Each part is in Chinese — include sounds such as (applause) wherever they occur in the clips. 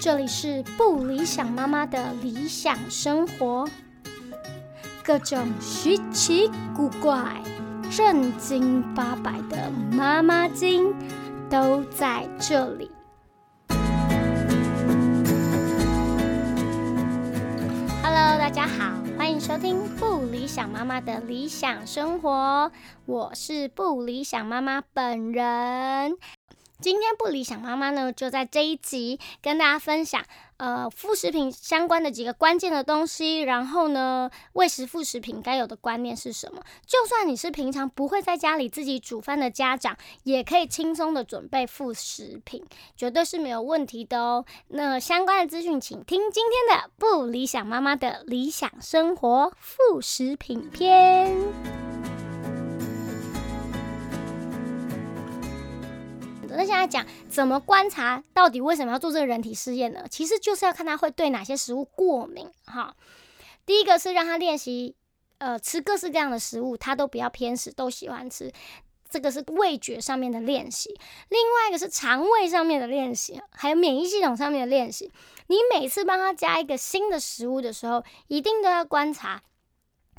这里是不理想妈妈的理想生活，各种稀奇古怪、正经八百的妈妈经都在这里。Hello，大家好，欢迎收听不理想妈妈的理想生活，我是不理想妈妈本人。今天不理想妈妈呢，就在这一集跟大家分享，呃，副食品相关的几个关键的东西。然后呢，喂食副食品该有的观念是什么？就算你是平常不会在家里自己煮饭的家长，也可以轻松的准备副食品，绝对是没有问题的哦。那相关的资讯，请听今天的不理想妈妈的理想生活副食品篇。那现在讲怎么观察，到底为什么要做这个人体试验呢？其实就是要看他会对哪些食物过敏。哈，第一个是让他练习，呃，吃各式各样的食物，他都不要偏食，都喜欢吃。这个是味觉上面的练习。另外一个是肠胃上面的练习，还有免疫系统上面的练习。你每次帮他加一个新的食物的时候，一定都要观察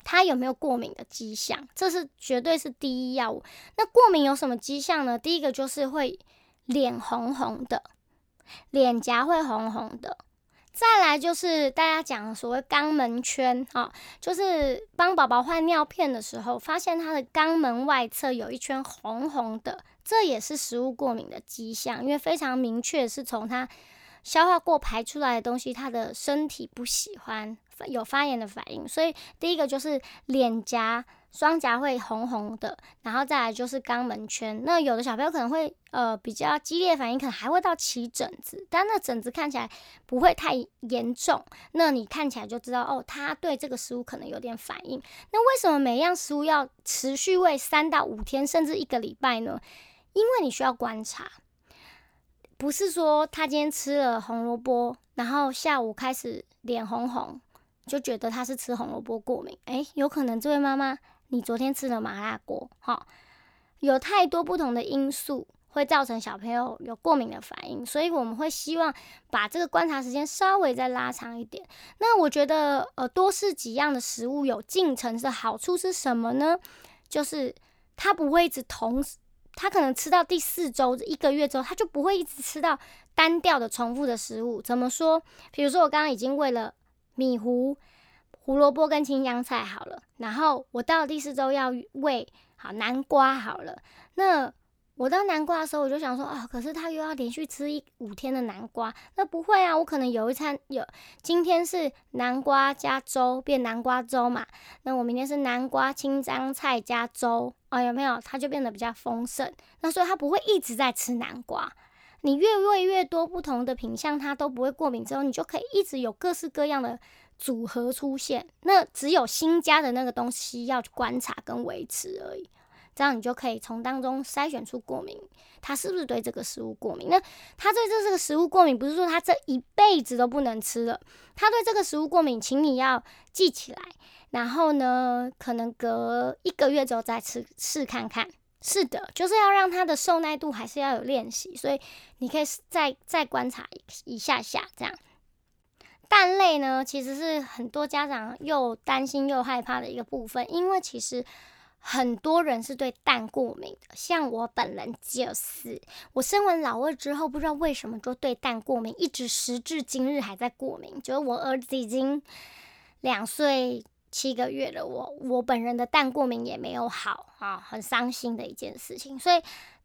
他有没有过敏的迹象，这是绝对是第一要务。那过敏有什么迹象呢？第一个就是会。脸红红的，脸颊会红红的。再来就是大家讲所谓肛门圈啊，就是帮宝宝换尿片的时候，发现他的肛门外侧有一圈红红的，这也是食物过敏的迹象，因为非常明确是从他消化过排出来的东西，他的身体不喜欢，有发炎的反应。所以第一个就是脸颊。双颊会红红的，然后再来就是肛门圈。那有的小朋友可能会呃比较激烈反应，可能还会到起疹子，但那疹子看起来不会太严重。那你看起来就知道哦，他对这个食物可能有点反应。那为什么每一样食物要持续喂三到五天，甚至一个礼拜呢？因为你需要观察，不是说他今天吃了红萝卜，然后下午开始脸红红，就觉得他是吃红萝卜过敏。诶，有可能这位妈妈。你昨天吃了麻辣锅，哈，有太多不同的因素会造成小朋友有过敏的反应，所以我们会希望把这个观察时间稍微再拉长一点。那我觉得，呃，多试几样的食物有进程的好处是什么呢？就是他不会一直同时，他可能吃到第四周一个月之后，他就不会一直吃到单调的重复的食物。怎么说？比如说我刚刚已经喂了米糊。胡萝卜跟青江菜好了，然后我到第四周要喂好南瓜好了。那我到南瓜的时候，我就想说啊，可是他又要连续吃一五天的南瓜，那不会啊，我可能有一餐有今天是南瓜加粥变南瓜粥嘛，那我明天是南瓜青江菜加粥啊，有没有？它就变得比较丰盛。那所以他不会一直在吃南瓜，你越喂越多不同的品相，它都不会过敏之后，你就可以一直有各式各样的。组合出现，那只有新加的那个东西要去观察跟维持而已，这样你就可以从当中筛选出过敏，他是不是对这个食物过敏？那他对这这个食物过敏，不是说他这一辈子都不能吃了，他对这个食物过敏，请你要记起来，然后呢，可能隔一个月之后再吃试看看。是的，就是要让他的受耐度还是要有练习，所以你可以再再观察一下下这样。蛋类呢，其实是很多家长又担心又害怕的一个部分，因为其实很多人是对蛋过敏的，像我本人就是，我生完老二之后，不知道为什么就对蛋过敏，一直时至今日还在过敏。就是我儿子已经两岁七个月了，我我本人的蛋过敏也没有好啊，很伤心的一件事情，所以。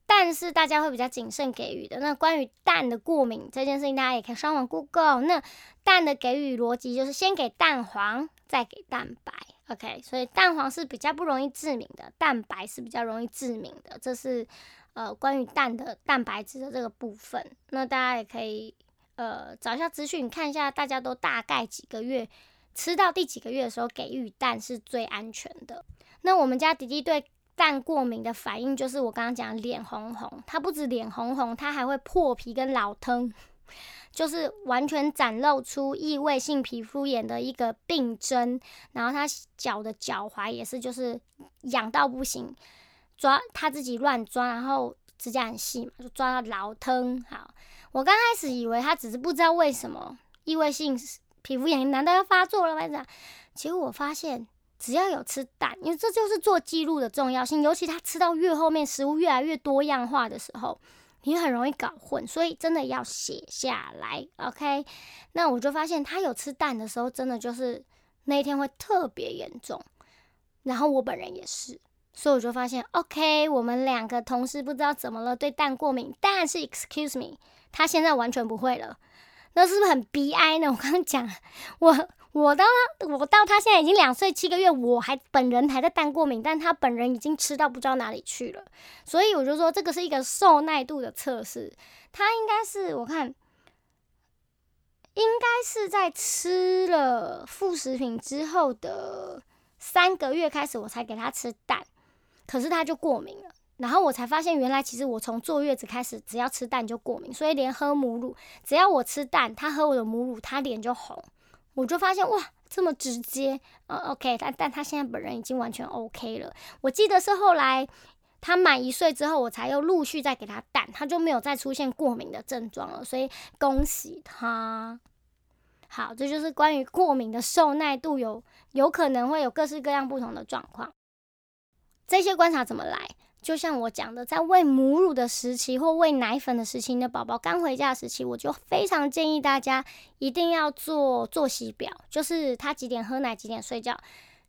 但是大家会比较谨慎给予的。那关于蛋的过敏这件事情，大家也可以上网 Google。那蛋的给予逻辑就是先给蛋黄，再给蛋白。OK，所以蛋黄是比较不容易致敏的，蛋白是比较容易致敏的。这是呃关于蛋的蛋白质的这个部分。那大家也可以呃找一下资讯，看一下大家都大概几个月吃到第几个月的时候给予蛋是最安全的。那我们家弟弟对。蛋过敏的反应就是我刚刚讲脸红红，它不止脸红红，它还会破皮跟老疼，(laughs) 就是完全展露出异位性皮肤炎的一个病症。然后他脚的脚踝也是，就是痒到不行，抓他自己乱抓，然后指甲很细嘛，就抓到老疼。好，我刚开始以为他只是不知道为什么异位性皮肤炎难道要发作了吗？结果我发现，只要有吃蛋，因为这就是做记录的重要性，尤其他吃到越后面，食物越来越多样化的时候，你很容易搞混，所以真的要写下来。OK，那我就发现他有吃蛋的时候，真的就是那一天会特别严重，然后我本人也是。所以我就发现，OK，我们两个同事不知道怎么了，对蛋过敏。但是，Excuse me，他现在完全不会了，那是不是很悲哀呢？(laughs) 我刚刚讲，我我到他，我到他现在已经两岁七个月，我还本人还在蛋过敏，但他本人已经吃到不知道哪里去了。所以我就说，这个是一个受耐度的测试。他应该是我看，应该是在吃了副食品之后的三个月开始，我才给他吃蛋。可是他就过敏了，然后我才发现，原来其实我从坐月子开始，只要吃蛋就过敏，所以连喝母乳，只要我吃蛋，他喝我的母乳，他脸就红。我就发现哇，这么直接，呃，OK，但但他现在本人已经完全 OK 了。我记得是后来他满一岁之后，我才又陆续再给他蛋，他就没有再出现过敏的症状了，所以恭喜他。好，这就是关于过敏的受耐度，有有可能会有各式各样不同的状况。这些观察怎么来？就像我讲的，在喂母乳的时期或喂奶粉的时期，你的宝宝刚回家的时期，我就非常建议大家一定要做作息表，就是他几点喝奶，几点睡觉，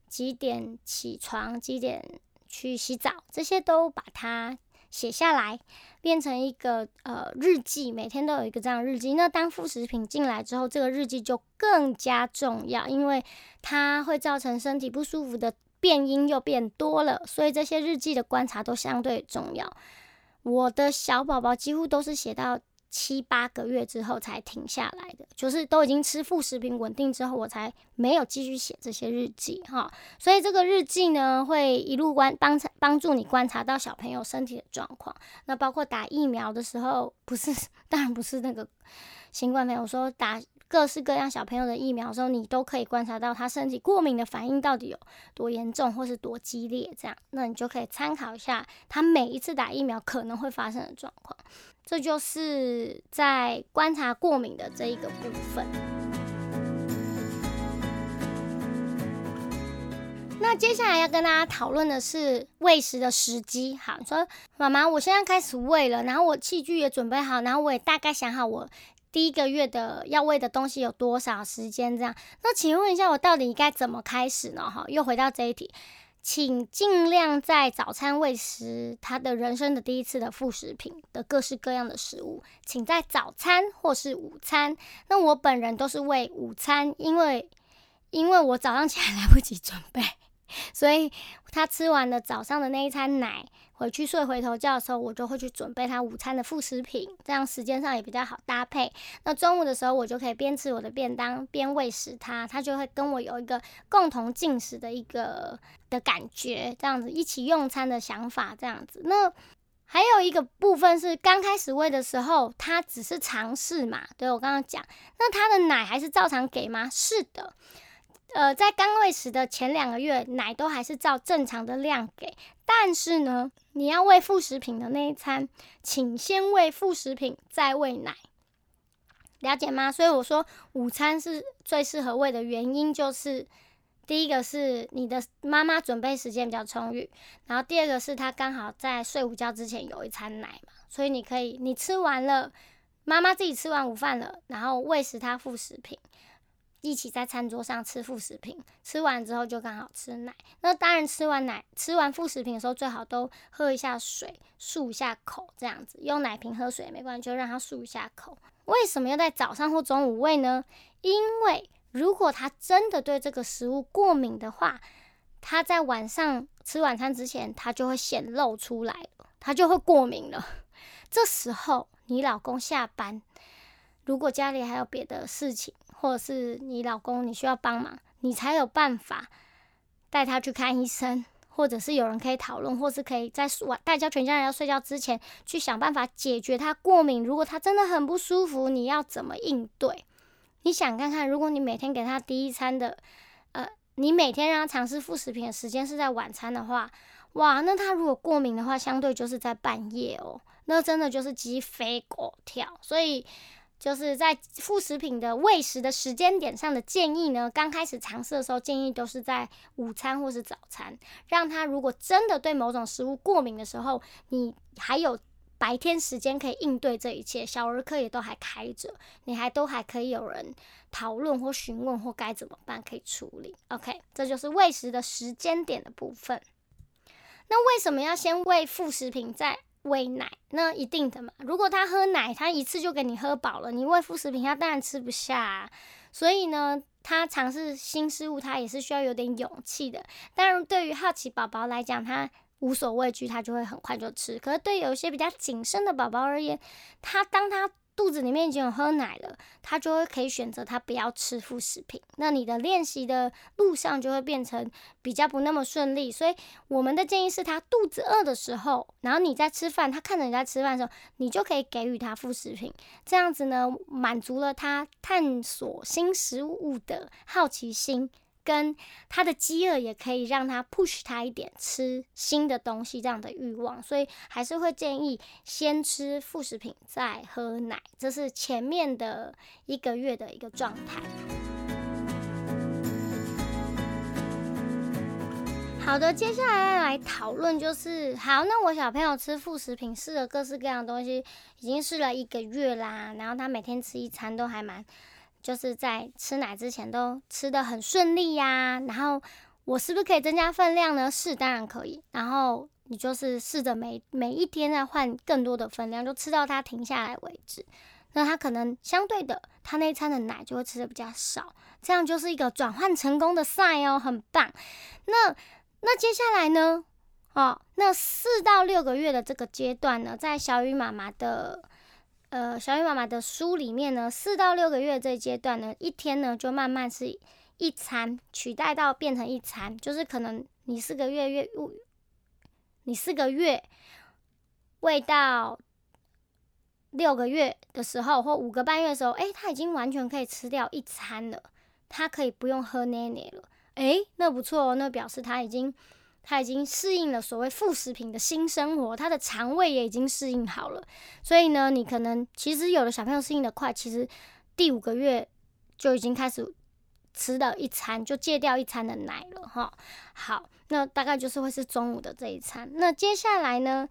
几点起床，几点去洗澡，这些都把它写下来，变成一个呃日记，每天都有一个这样日记。那当副食品进来之后，这个日记就更加重要，因为它会造成身体不舒服的。变音又变多了，所以这些日记的观察都相对重要。我的小宝宝几乎都是写到七八个月之后才停下来的，就是都已经吃副食品稳定之后，我才没有继续写这些日记哈。所以这个日记呢，会一路观帮帮助你观察到小朋友身体的状况。那包括打疫苗的时候，不是 (laughs) 当然不是那个新冠没有，说打。各式各样小朋友的疫苗的时候，你都可以观察到他身体过敏的反应到底有多严重，或是多激烈，这样，那你就可以参考一下他每一次打疫苗可能会发生的状况。这就是在观察过敏的这一个部分。那接下来要跟大家讨论的是喂食的时机。好，说妈妈，我现在开始喂了，然后我器具也准备好，然后我也大概想好我。第一个月的要喂的东西有多少时间？这样，那请问一下，我到底该怎么开始呢？哈，又回到这一题，请尽量在早餐喂食他的人生的第一次的副食品的各式各样的食物，请在早餐或是午餐。那我本人都是喂午餐，因为因为我早上起来来不及准备，所以他吃完了早上的那一餐奶。回去睡回头觉的时候，我就会去准备他午餐的副食品，这样时间上也比较好搭配。那中午的时候，我就可以边吃我的便当边喂食他，他就会跟我有一个共同进食的一个的感觉，这样子一起用餐的想法，这样子。那还有一个部分是刚开始喂的时候，他只是尝试嘛，对我刚刚讲，那他的奶还是照常给吗？是的。呃，在刚喂食的前两个月，奶都还是照正常的量给。但是呢，你要喂副食品的那一餐，请先喂副食品，再喂奶，了解吗？所以我说午餐是最适合喂的原因，就是第一个是你的妈妈准备时间比较充裕，然后第二个是她刚好在睡午觉之前有一餐奶嘛，所以你可以你吃完了，妈妈自己吃完午饭了，然后喂食她副食品。一起在餐桌上吃副食品，吃完之后就刚好吃奶。那当然，吃完奶、吃完副食品的时候，最好都喝一下水，漱一下口，这样子用奶瓶喝水也没关系，就让他漱一下口。为什么要在早上或中午喂呢？因为如果他真的对这个食物过敏的话，他在晚上吃晚餐之前，他就会显露出来了，他就会过敏了。这时候你老公下班，如果家里还有别的事情，或者是你老公，你需要帮忙，你才有办法带他去看医生，或者是有人可以讨论，或是可以在晚大家全家人要睡觉之前去想办法解决他过敏。如果他真的很不舒服，你要怎么应对？你想看看，如果你每天给他第一餐的，呃，你每天让他尝试副食品的时间是在晚餐的话，哇，那他如果过敏的话，相对就是在半夜哦，那真的就是鸡飞狗跳。所以就是在副食品的喂食的时间点上的建议呢，刚开始尝试的时候，建议都是在午餐或是早餐，让他如果真的对某种食物过敏的时候，你还有。白天时间可以应对这一切，小儿科也都还开着，你还都还可以有人讨论或询问或该怎么办可以处理。OK，这就是喂食的时间点的部分。那为什么要先喂副食品再喂奶？那一定的嘛。如果他喝奶，他一次就给你喝饱了，你喂副食品，他当然吃不下。所以呢，他尝试新事物，他也是需要有点勇气的。当然，对于好奇宝宝来讲，他。无所畏惧，他就会很快就吃。可是对有一些比较谨慎的宝宝而言，他当他肚子里面已经有喝奶了，他就会可以选择他不要吃副食品。那你的练习的路上就会变成比较不那么顺利。所以我们的建议是他肚子饿的时候，然后你在吃饭，他看着你在吃饭的时候，你就可以给予他副食品。这样子呢，满足了他探索新食物的好奇心。跟他的饥饿也可以让他 push 他一点吃新的东西这样的欲望，所以还是会建议先吃副食品再喝奶，这是前面的一个月的一个状态。好的，接下来来讨论就是好，那我小朋友吃副食品试了各式各样的东西，已经试了一个月啦，然后他每天吃一餐都还蛮。就是在吃奶之前都吃的很顺利呀，然后我是不是可以增加分量呢？是，当然可以。然后你就是试着每每一天再换更多的分量，就吃到它停下来为止。那它可能相对的，它那一餐的奶就会吃的比较少，这样就是一个转换成功的赛哦，很棒。那那接下来呢？哦，那四到六个月的这个阶段呢，在小雨妈妈的。呃，小雨妈妈的书里面呢，四到六个月这阶段呢，一天呢就慢慢是一餐取代到变成一餐，就是可能你四个月月你四个月喂到六个月的时候，或五个半月的时候，哎，他已经完全可以吃掉一餐了，他可以不用喝奶奶了，哎，那不错哦，那表示他已经。他已经适应了所谓副食品的新生活，他的肠胃也已经适应好了。所以呢，你可能其实有的小朋友适应的快，其实第五个月就已经开始吃了一餐，就戒掉一餐的奶了哈。好，那大概就是会是中午的这一餐。那接下来呢，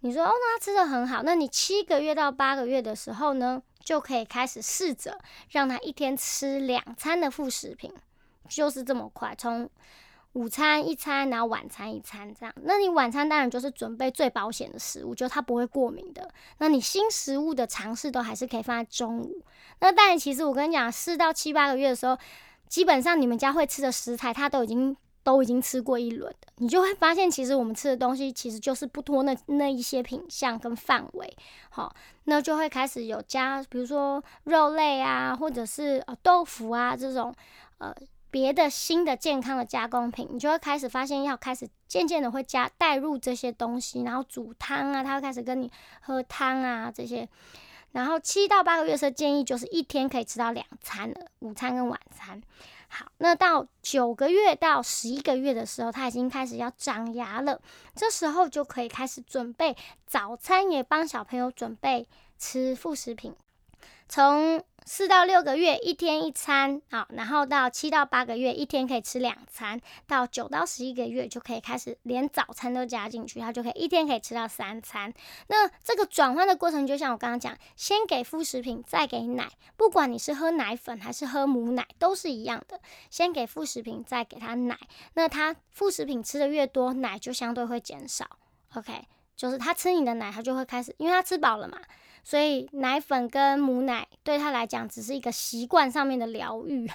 你说哦，那他吃的很好，那你七个月到八个月的时候呢，就可以开始试着让他一天吃两餐的副食品，就是这么快从。午餐一餐，然后晚餐一餐，这样。那你晚餐当然就是准备最保险的食物，就它不会过敏的。那你新食物的尝试都还是可以放在中午。那当然，其实我跟你讲，四到七八个月的时候，基本上你们家会吃的食材，它都已经都已经吃过一轮的。你就会发现，其实我们吃的东西其实就是不脱那那一些品相跟范围。好，那就会开始有加，比如说肉类啊，或者是呃豆腐啊这种呃。别的新的健康的加工品，你就会开始发现要开始渐渐的会加带入这些东西，然后煮汤啊，他会开始跟你喝汤啊这些。然后七到八个月的时，建议就是一天可以吃到两餐了，午餐跟晚餐。好，那到九个月到十一个月的时候，他已经开始要长牙了，这时候就可以开始准备早餐，也帮小朋友准备吃副食品，从。四到六个月一天一餐，好，然后到七到八个月一天可以吃两餐，到九到十一个月就可以开始连早餐都加进去，它就可以一天可以吃到三餐。那这个转换的过程，就像我刚刚讲，先给副食品，再给奶，不管你是喝奶粉还是喝母奶，都是一样的，先给副食品，再给他奶。那他副食品吃的越多，奶就相对会减少。OK，就是他吃你的奶，他就会开始，因为他吃饱了嘛。所以奶粉跟母奶对他来讲只是一个习惯上面的疗愈。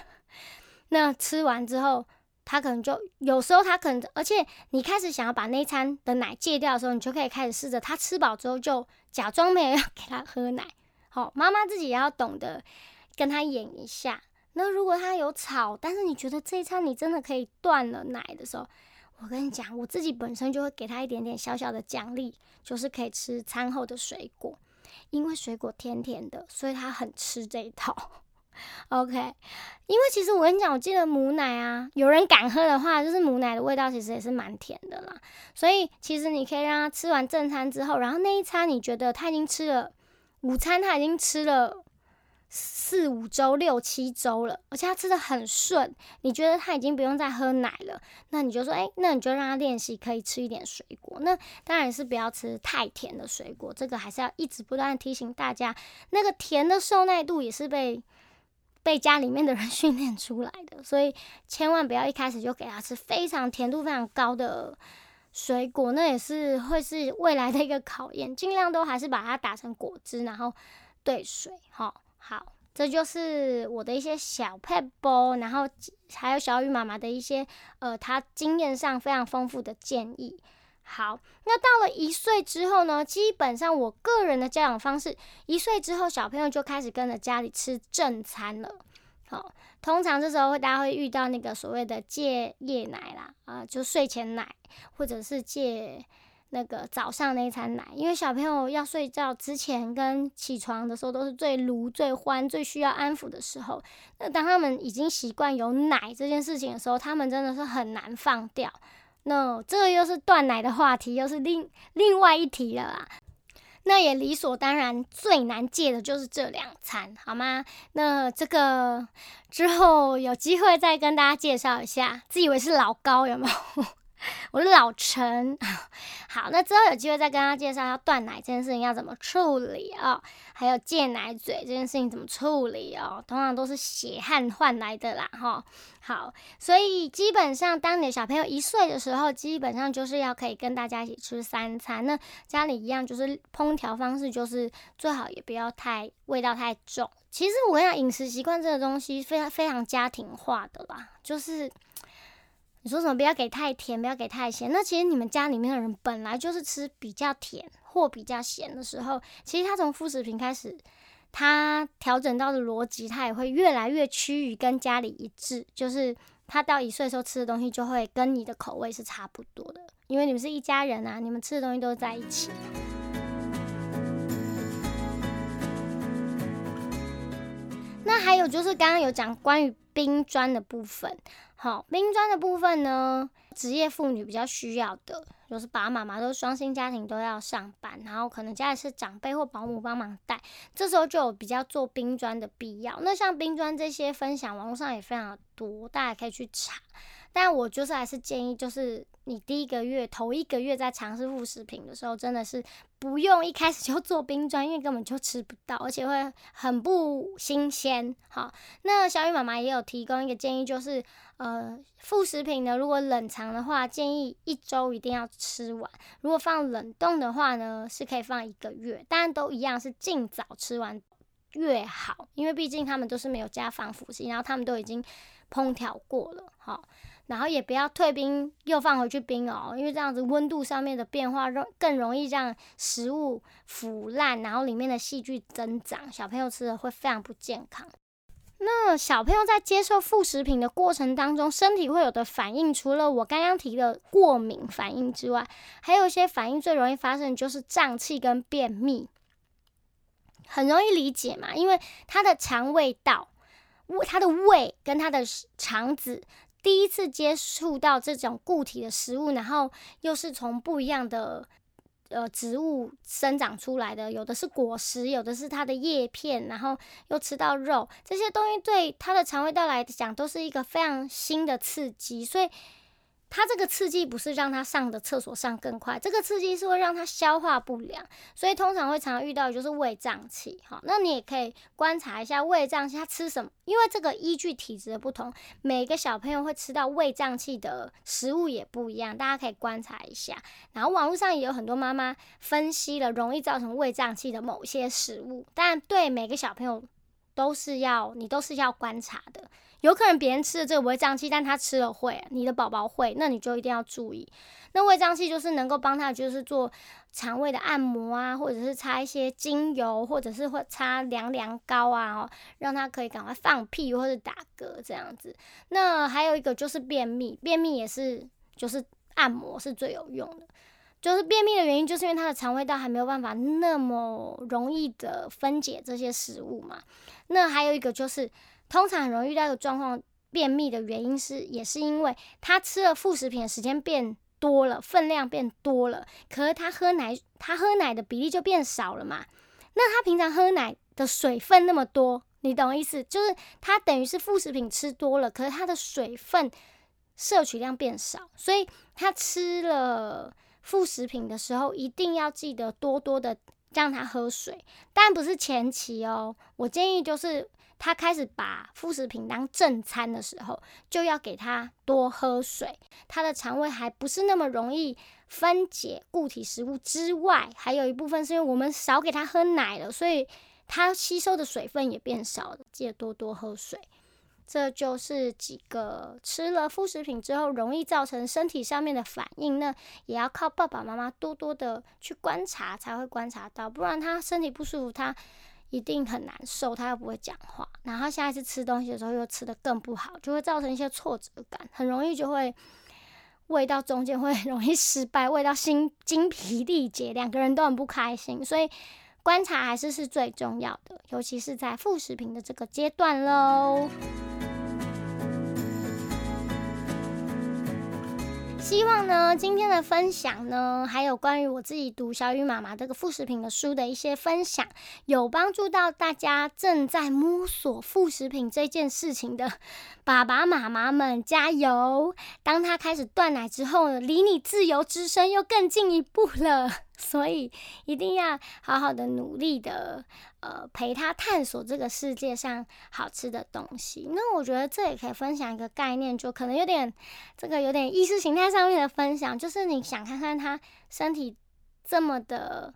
那吃完之后，他可能就有时候他可能，而且你开始想要把那餐的奶戒掉的时候，你就可以开始试着他吃饱之后就假装没有要给他喝奶。好，妈妈自己也要懂得跟他演一下。那如果他有吵，但是你觉得这一餐你真的可以断了奶的时候，我跟你讲，我自己本身就会给他一点点小小的奖励，就是可以吃餐后的水果。因为水果甜甜的，所以他很吃这一套。(laughs) OK，因为其实我跟你讲，我记得母奶啊，有人敢喝的话，就是母奶的味道其实也是蛮甜的啦。所以其实你可以让他吃完正餐之后，然后那一餐你觉得他已经吃了午餐，他已经吃了四五周、六七周了，而且他吃的很顺，你觉得他已经不用再喝奶了，那你就说，哎，那你就让他练习可以吃一点水果。那当然是不要吃太甜的水果，这个还是要一直不断提醒大家，那个甜的受耐度也是被。被家里面的人 (laughs) 训练出来的，所以千万不要一开始就给他吃非常甜度非常高的水果，那也是会是未来的一个考验。尽量都还是把它打成果汁，然后兑水。哈，好，这就是我的一些小 p e b l 然后还有小雨妈妈的一些呃，她经验上非常丰富的建议。好，那到了一岁之后呢？基本上我个人的教养方式，一岁之后小朋友就开始跟着家里吃正餐了。好，通常这时候会大家会遇到那个所谓的戒夜奶啦，啊，就睡前奶，或者是戒那个早上那一餐奶，因为小朋友要睡觉之前跟起床的时候都是最炉、最欢、最需要安抚的时候。那当他们已经习惯有奶这件事情的时候，他们真的是很难放掉。那这又是断奶的话题，又是另另外一题了啦。那也理所当然，最难戒的就是这两餐，好吗？那这个之后有机会再跟大家介绍一下。自以为是老高有没有？(laughs) 我是老陈。好，那之后有机会再跟大家介绍要断奶这件事情要怎么处理哦，还有戒奶嘴这件事情怎么处理哦，通常都是血汗换来的啦，哈。好，所以基本上，当你的小朋友一岁的时候，基本上就是要可以跟大家一起吃三餐。那家里一样，就是烹调方式，就是最好也不要太味道太重。其实我跟你讲，饮食习惯这个东西非常非常家庭化的啦，就是你说什么不要给太甜，不要给太咸。那其实你们家里面的人本来就是吃比较甜或比较咸的时候，其实他从副食品开始。他调整到的逻辑，他也会越来越趋于跟家里一致，就是他到一岁时候吃的东西就会跟你的口味是差不多的，因为你们是一家人啊，你们吃的东西都在一起。那还有就是刚刚有讲关于冰砖的部分，好，冰砖的部分呢，职业妇女比较需要的。就是爸爸妈妈都是双薪家庭，都要上班，然后可能家里是长辈或保姆帮忙带，这时候就有比较做冰砖的必要。那像冰砖这些分享，网络上也非常多，大家可以去查。但我就是还是建议，就是你第一个月头一个月在尝试副食品的时候，真的是不用一开始就做冰砖，因为根本就吃不到，而且会很不新鲜。好，那小雨妈妈也有提供一个建议，就是呃副食品呢，如果冷藏的话，建议一周一定要吃完；如果放冷冻的话呢，是可以放一个月。但都一样，是尽早吃完越好，因为毕竟他们都是没有加防腐剂，然后他们都已经烹调过了。好。然后也不要退冰又放回去冰哦，因为这样子温度上面的变化容更容易让食物腐烂，然后里面的细菌增长，小朋友吃的会非常不健康。那小朋友在接受副食品的过程当中，身体会有的反应，除了我刚刚提的过敏反应之外，还有一些反应最容易发生就是胀气跟便秘，很容易理解嘛，因为他的肠胃道、胃、他的胃跟他的肠子。第一次接触到这种固体的食物，然后又是从不一样的呃植物生长出来的，有的是果实，有的是它的叶片，然后又吃到肉，这些东西对它的肠胃道来讲都是一个非常新的刺激，所以。它这个刺激不是让它上的厕所上更快，这个刺激是会让它消化不良，所以通常会常遇到的就是胃胀气。好，那你也可以观察一下胃胀气，他吃什么？因为这个依据体质的不同，每个小朋友会吃到胃胀气的食物也不一样，大家可以观察一下。然后网络上也有很多妈妈分析了容易造成胃胀气的某些食物，但对每个小朋友都是要你都是要观察的。有可能别人吃的这个不会胀气，但他吃了会，你的宝宝会，那你就一定要注意。那胃胀气就是能够帮他，就是做肠胃的按摩啊，或者是擦一些精油，或者是会擦凉凉膏啊，哦，让他可以赶快放屁或者打嗝这样子。那还有一个就是便秘，便秘也是就是按摩是最有用的。就是便秘的原因，就是因为他的肠胃道还没有办法那么容易的分解这些食物嘛。那还有一个就是，通常很容易遇到一个状况，便秘的原因是，也是因为他吃了副食品的时间变多了，分量变多了，可是他喝奶，他喝奶的比例就变少了嘛。那他平常喝奶的水分那么多，你懂意思？就是他等于是副食品吃多了，可是他的水分摄取量变少，所以他吃了。副食品的时候，一定要记得多多的让他喝水，但不是前期哦。我建议就是他开始把副食品当正餐的时候，就要给他多喝水。他的肠胃还不是那么容易分解固体食物之外，还有一部分是因为我们少给他喝奶了，所以他吸收的水分也变少了。记得多多喝水。这就是几个吃了副食品之后容易造成身体上面的反应那，也要靠爸爸妈妈多多的去观察才会观察到，不然他身体不舒服，他一定很难受，他又不会讲话，然后下一次吃东西的时候又吃的更不好，就会造成一些挫折感，很容易就会胃到中间会 (laughs) 容易失败，胃到心精疲力竭，两个人都很不开心，所以观察还是是最重要的，尤其是在副食品的这个阶段喽。希望呢，今天的分享呢，还有关于我自己读小雨妈妈这个副食品的书的一些分享，有帮助到大家正在摸索副食品这件事情的爸爸妈妈们，加油！当他开始断奶之后，离你自由之身又更进一步了。所以一定要好好的努力的，呃，陪他探索这个世界上好吃的东西。那我觉得这也可以分享一个概念，就可能有点这个有点意识形态上面的分享，就是你想看看他身体这么的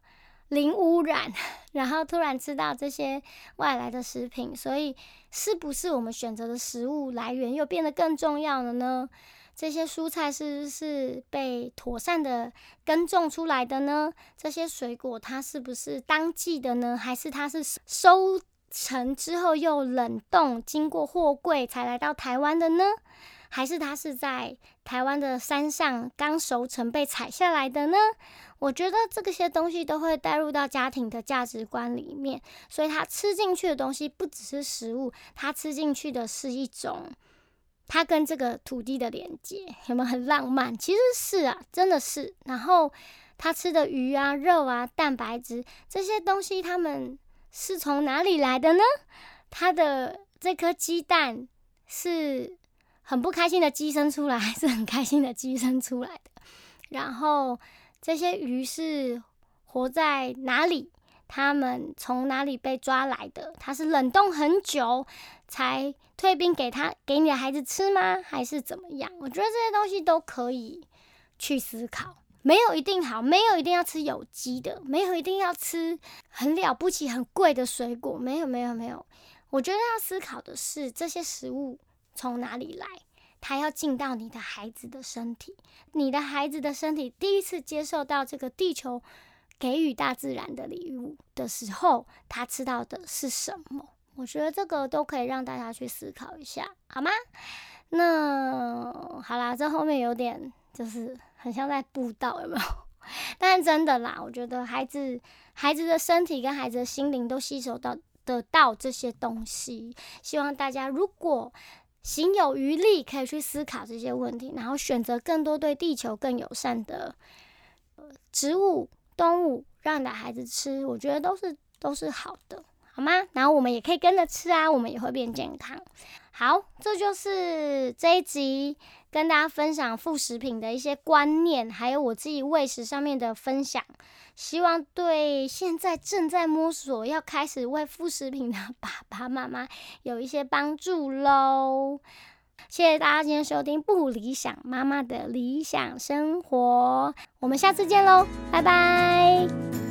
零污染，(laughs) 然后突然吃到这些外来的食品，所以是不是我们选择的食物来源又变得更重要了呢？这些蔬菜是不是被妥善的耕种出来的呢？这些水果它是不是当季的呢？还是它是收成之后又冷冻，经过货柜才来到台湾的呢？还是它是在台湾的山上刚熟成被采下来的呢？我觉得这些东西都会带入到家庭的价值观里面，所以它吃进去的东西不只是食物，它吃进去的是一种。它跟这个土地的连接有没有很浪漫？其实是啊，真的是。然后他吃的鱼啊、肉啊、蛋白质这些东西，他们是从哪里来的呢？他的这颗鸡蛋是很不开心的鸡生出来，还是很开心的鸡生出来的？然后这些鱼是活在哪里？他们从哪里被抓来的？它是冷冻很久才退兵给他给你的孩子吃吗？还是怎么样？我觉得这些东西都可以去思考，没有一定好，没有一定要吃有机的，没有一定要吃很了不起、很贵的水果，没有，没有，没有。我觉得要思考的是这些食物从哪里来，它要进到你的孩子的身体，你的孩子的身体第一次接受到这个地球。给予大自然的礼物的时候，他吃到的是什么？我觉得这个都可以让大家去思考一下，好吗？那好啦，这后面有点就是很像在布道，有没有？(laughs) 但是真的啦，我觉得孩子孩子的身体跟孩子的心灵都吸收到得到这些东西。希望大家如果行有余力，可以去思考这些问题，然后选择更多对地球更友善的植物。动物让你的孩子吃，我觉得都是都是好的，好吗？然后我们也可以跟着吃啊，我们也会变健康。好，这就是这一集跟大家分享副食品的一些观念，还有我自己喂食上面的分享，希望对现在正在摸索要开始喂副食品的爸爸妈妈有一些帮助喽。谢谢大家今天收听《不理想妈妈的理想生活》，我们下次见喽，拜拜。